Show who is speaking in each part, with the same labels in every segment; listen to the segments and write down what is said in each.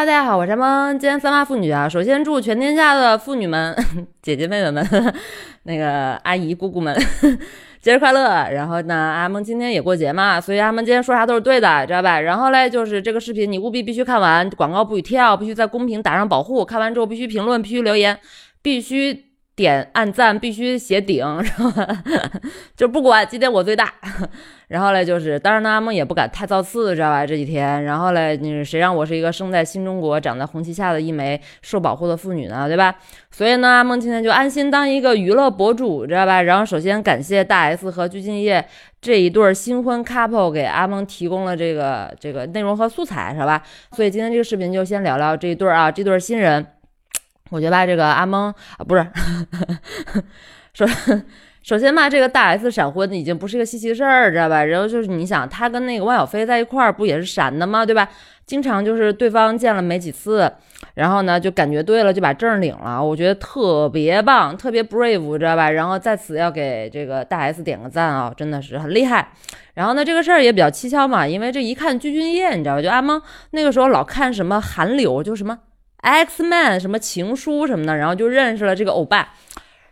Speaker 1: 大家好，我是阿蒙。今天三八妇女啊，首先祝全天下的妇女们、姐姐妹妹们、那个阿姨姑姑们 节日快乐。然后呢，阿蒙今天也过节嘛，所以阿蒙今天说啥都是对的，知道吧？然后嘞，就是这个视频你务必必须看完，广告不许跳，必须在公屏打上保护。看完之后必须评论，必须留言，必须。点按赞必须写顶，是吧？就不管今天我最大。然后嘞，就是当然呢，阿梦也不敢太造次，知道吧？这几天，然后嘞，你谁让我是一个生在新中国、长在红旗下的一枚受保护的妇女呢？对吧？所以呢，阿梦今天就安心当一个娱乐博主，知道吧？然后首先感谢大 S 和鞠婧祎这一对新婚 couple 给阿梦提供了这个这个内容和素材，是吧？所以今天这个视频就先聊聊这一对啊，这对新人。我觉得吧，这个阿蒙啊，不是，首首先吧，这个大 S 闪婚已经不是一个稀奇事儿，知道吧？然后就是你想，他跟那个汪小菲在一块儿，不也是闪的吗？对吧？经常就是对方见了没几次，然后呢就感觉对了，就把证领了。我觉得特别棒，特别 brave，知道吧？然后在此要给这个大 S 点个赞啊，真的是很厉害。然后呢，这个事儿也比较蹊跷嘛，因为这一看鞠婧祎，你知道吧？就阿蒙那个时候老看什么韩流，就什么。X Man 什么情书什么的，然后就认识了这个欧巴，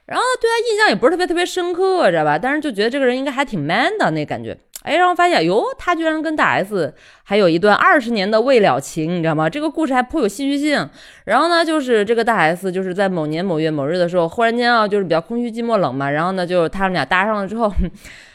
Speaker 1: 然后对他印象也不是特别特别深刻，知道吧？但是就觉得这个人应该还挺 man 的那感觉。哎，然后发现哟，他居然跟大 S 还有一段二十年的未了情，你知道吗？这个故事还颇有戏剧性。然后呢，就是这个大 S 就是在某年某月某日的时候，忽然间啊，就是比较空虚寂寞冷嘛，然后呢，就他们俩搭上了之后。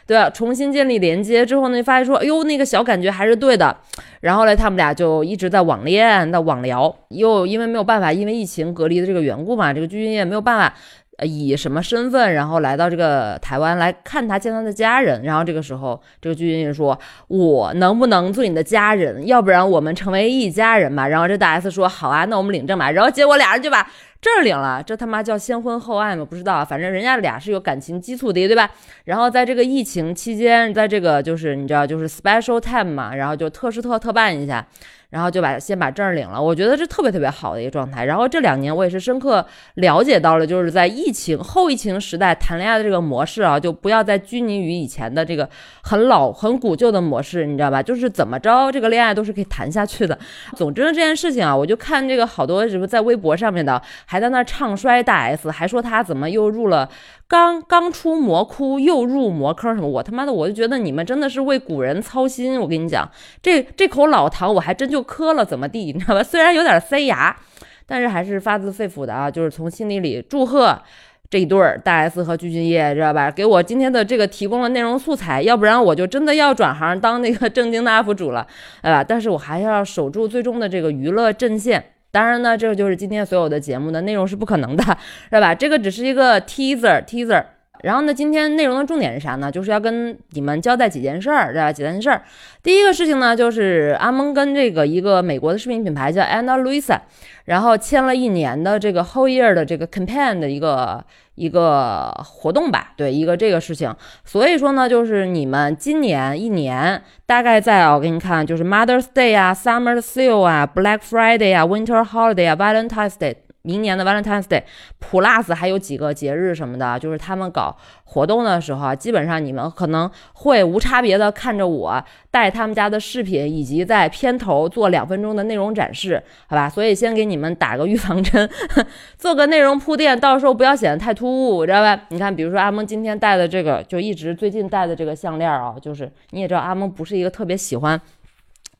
Speaker 1: 对啊？重新建立连接之后呢，发现说，哎呦，那个小感觉还是对的。然后呢，他们俩就一直在网恋、在网聊。又因为没有办法，因为疫情隔离的这个缘故嘛，这个鞠婧祎没有办法，以什么身份，然后来到这个台湾来看他、见他的家人。然后这个时候，这个鞠婧祎说：“我能不能做你的家人？要不然我们成为一家人吧？”然后这大 S 说：“好啊，那我们领证吧。”然后结果俩人就把。证领了，这他妈叫先婚后爱吗？不知道，反正人家俩是有感情基础的，对吧？然后在这个疫情期间，在这个就是你知道，就是 special time 嘛，然后就特事特特办一下。然后就把先把证领了，我觉得这特别特别好的一个状态。然后这两年我也是深刻了解到了，就是在疫情后疫情时代谈恋爱的这个模式啊，就不要再拘泥于以前的这个很老很古旧的模式，你知道吧？就是怎么着这个恋爱都是可以谈下去的。总之呢这件事情啊，我就看这个好多什么在微博上面的还在那唱衰大 S，还说他怎么又入了。刚刚出魔窟又入魔坑什么？我他妈的我就觉得你们真的是为古人操心。我跟你讲，这这口老糖我还真就磕了，怎么地？你知道吧？虽然有点塞牙，但是还是发自肺腑的啊，就是从心底里祝贺这一对儿大 S 和鞠婧祎，知道吧？给我今天的这个提供了内容素材，要不然我就真的要转行当那个正经的 UP 主了，对吧？但是我还是要守住最终的这个娱乐阵线。当然呢，这个就是今天所有的节目的内容是不可能的，是吧？这个只是一个 teaser，teaser。然后呢，今天内容的重点是啥呢？就是要跟你们交代几件事儿，对吧？几件事儿。第一个事情呢，就是阿蒙跟这个一个美国的视频品牌叫 Anna Luisa，然后签了一年的这个 whole year 的这个 campaign 的一个。一个活动吧，对一个这个事情，所以说呢，就是你们今年一年大概在啊我给你看，就是 Mother's Day 啊，Summer Sale 啊，Black Friday 啊，Winter Holiday 啊，Valentine's Day。明年的 Valentine's Day Plus 还有几个节日什么的，就是他们搞活动的时候，基本上你们可能会无差别的看着我带他们家的视频，以及在片头做两分钟的内容展示，好吧？所以先给你们打个预防针，做个内容铺垫，到时候不要显得太突兀，知道吧？你看，比如说阿蒙今天戴的这个，就一直最近戴的这个项链啊，就是你也知道阿蒙不是一个特别喜欢。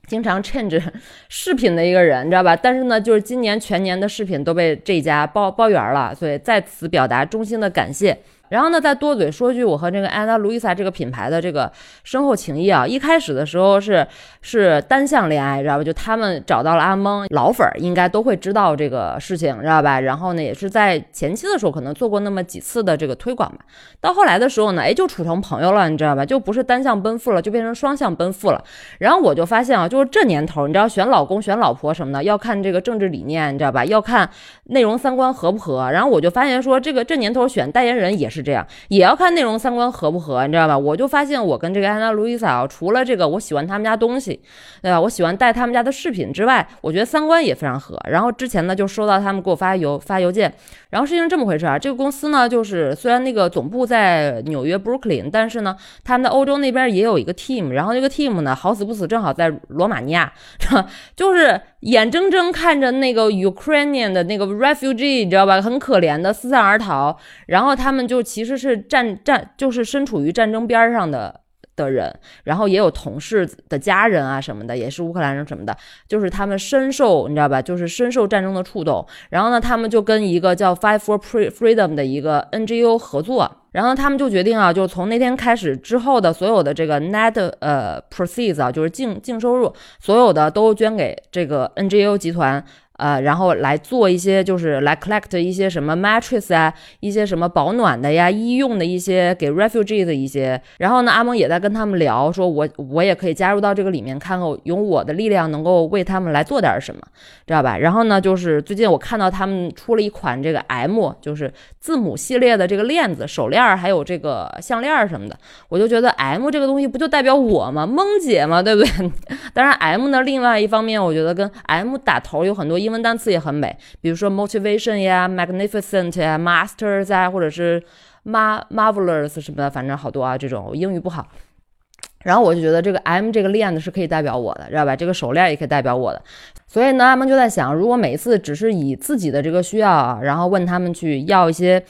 Speaker 1: 经常 change 视频的一个人，你知道吧？但是呢，就是今年全年的视频都被这家包包圆了，所以在此表达衷心的感谢。然后呢，再多嘴说句，我和这个安娜路易莎这个品牌的这个深厚情谊啊，一开始的时候是是单向恋爱，知道吧？就他们找到了阿蒙，老粉儿应该都会知道这个事情，知道吧？然后呢，也是在前期的时候可能做过那么几次的这个推广吧。到后来的时候呢，哎，就处成朋友了，你知道吧？就不是单向奔赴了，就变成双向奔赴了。然后我就发现啊，就是这年头，你知道选老公、选老婆什么的，要看这个政治理念，你知道吧？要看内容三观合不合。然后我就发现说，这个这年头选代言人也是。这样也要看内容三观合不合，你知道吧？我就发现我跟这个安娜路易莎，除了这个我喜欢他们家东西，对吧？我喜欢带他们家的饰品之外，我觉得三观也非常合。然后之前呢，就收到他们给我发邮发邮件，然后事情这么回事啊。这个公司呢，就是虽然那个总部在纽约 Brooklyn，但是呢，他们的欧洲那边也有一个 team，然后那个 team 呢，好死不死正好在罗马尼亚，就是。眼睁睁看着那个 Ukrainian 的那个 refugee，你知道吧，很可怜的四散而逃，然后他们就其实是战战，就是身处于战争边上的。的人，然后也有同事的家人啊什么的，也是乌克兰人什么的，就是他们深受你知道吧，就是深受战争的触动。然后呢，他们就跟一个叫 Fight for Freedom 的一个 NGO 合作，然后他们就决定啊，就从那天开始之后的所有的这个 net 呃 proceeds 啊，就是净净收入，所有的都捐给这个 NGO 集团。呃，然后来做一些，就是来 collect 一些什么 mattress 啊，一些什么保暖的呀、医用的一些给 refugee 的一些。然后呢，阿蒙也在跟他们聊，说我我也可以加入到这个里面，看看用我的力量能够为他们来做点什么，知道吧？然后呢，就是最近我看到他们出了一款这个 M，就是字母系列的这个链子、手链，还有这个项链什么的，我就觉得 M 这个东西不就代表我吗？蒙姐嘛，对不对？当然 M 呢，另外一方面，我觉得跟 M 打头有很多。英文单词也很美，比如说 motivation 呀，magnificent 呀，masters 啊，或者是 mar marvelous 什么的，反正好多啊。这种英语不好，然后我就觉得这个 M 这个链子是可以代表我的，知道吧？这个手链也可以代表我的。所以呢，他们就在想，如果每一次只是以自己的这个需要，然后问他们去要一些。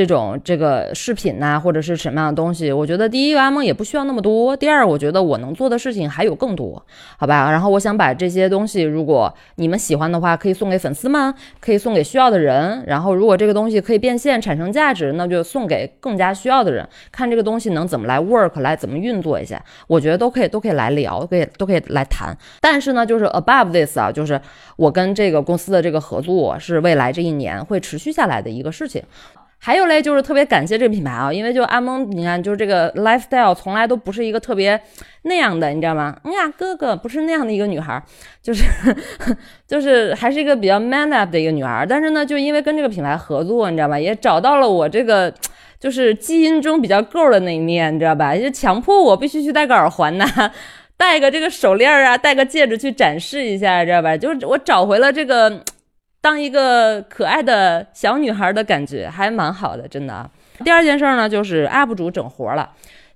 Speaker 1: 这种这个饰品呐，或者是什么样的东西，我觉得第一个阿梦也不需要那么多。第二，我觉得我能做的事情还有更多，好吧？然后我想把这些东西，如果你们喜欢的话，可以送给粉丝们，可以送给需要的人。然后如果这个东西可以变现产生价值，那就送给更加需要的人。看这个东西能怎么来 work，来怎么运作一下，我觉得都可以，都可以来聊，可以都可以来谈。但是呢，就是 above this 啊，就是我跟这个公司的这个合作是未来这一年会持续下来的一个事情。还有嘞，就是特别感谢这个品牌啊，因为就阿蒙，你看，就是这个 lifestyle 从来都不是一个特别那样的，你知道吗？哎呀，哥哥不是那样的一个女孩，就是 就是还是一个比较 man up 的一个女孩。但是呢，就因为跟这个品牌合作，你知道吧，也找到了我这个就是基因中比较 girl 的那一面，你知道吧？就强迫我必须去戴个耳环呐，戴个这个手链啊，戴个戒指去展示一下，知道吧？就是我找回了这个。当一个可爱的小女孩的感觉还蛮好的，真的。第二件事呢，就是 UP 主整活了，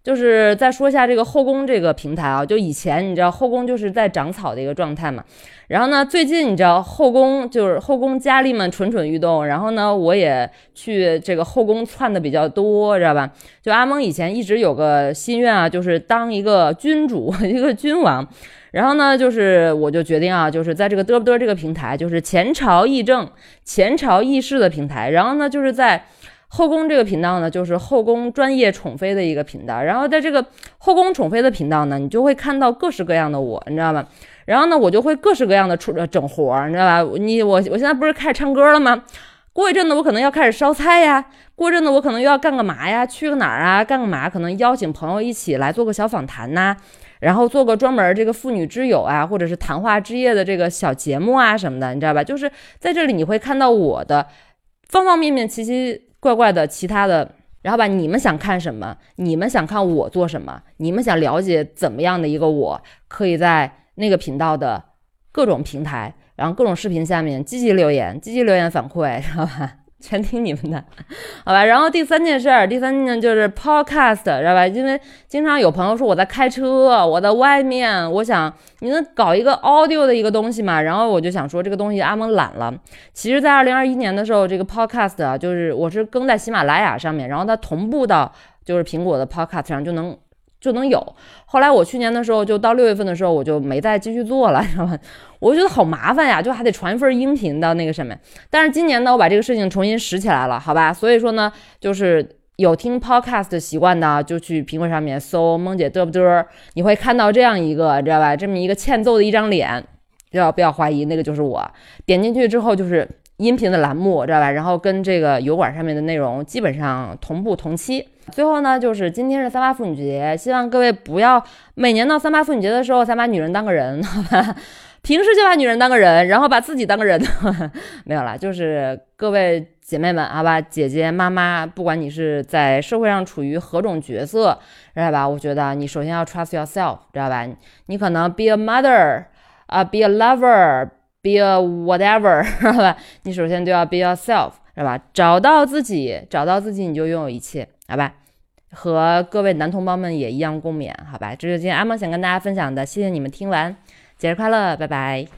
Speaker 1: 就是再说一下这个后宫这个平台啊，就以前你知道后宫就是在长草的一个状态嘛，然后呢，最近你知道后宫就是后宫佳丽们蠢蠢欲动，然后呢，我也去这个后宫窜的比较多，知道吧？就阿蒙以前一直有个心愿啊，就是当一个君主，一个君王。然后呢，就是我就决定啊，就是在这个嘚不嘚这个平台，就是前朝议政、前朝议事的平台。然后呢，就是在后宫这个频道呢，就是后宫专业宠妃的一个频道。然后在这个后宫宠妃的频道呢，你就会看到各式各样的我，你知道吗？然后呢，我就会各式各样的出整活儿，你知道吧？你我我现在不是开始唱歌了吗？过一阵子我可能要开始烧菜呀，过阵子我可能又要干个嘛呀？去个哪儿啊？干个嘛？可能邀请朋友一起来做个小访谈呐。然后做个专门这个妇女之友啊，或者是谈话之夜的这个小节目啊什么的，你知道吧？就是在这里你会看到我的方方面面、其实怪怪的其他的。然后吧，你们想看什么？你们想看我做什么？你们想了解怎么样的一个我？可以在那个频道的各种平台，然后各种视频下面积极留言，积极留言反馈，知道吧？全听你们的，好吧。然后第三件事儿，第三件就是 podcast，知道吧？因为经常有朋友说我在开车，我在外面，我想你能搞一个 audio 的一个东西嘛？然后我就想说这个东西阿蒙懒了。其实，在二零二一年的时候，这个 podcast，就是我是更在喜马拉雅上面，然后它同步到就是苹果的 podcast 上就能。就能有。后来我去年的时候，就到六月份的时候，我就没再继续做了，你知道吗？我觉得好麻烦呀，就还得传一份音频到那个上面。但是今年呢，我把这个事情重新拾起来了，好吧？所以说呢，就是有听 podcast 的习惯的，就去苹果上面搜“萌姐嘚不嘚”，你会看到这样一个，知道吧？这么一个欠揍的一张脸，不要不要怀疑，那个就是我。点进去之后就是。音频的栏目知道吧？然后跟这个油管上面的内容基本上同步同期。最后呢，就是今天是三八妇女节，希望各位不要每年到三八妇女节的时候才把女人当个人，好吧？平时就把女人当个人，然后把自己当个人，没有了。就是各位姐妹们，好吧，姐姐妈妈，不管你是在社会上处于何种角色，知道吧？我觉得你首先要 trust yourself，知道吧？你可能 be a mother，啊，be a lover。Be a whatever，知道吧？你首先都要 be yourself，是吧？找到自己，找到自己，你就拥有一切，好吧？和各位男同胞们也一样共勉，好吧？这是今天阿梦想跟大家分享的，谢谢你们听完，节日快乐，拜拜。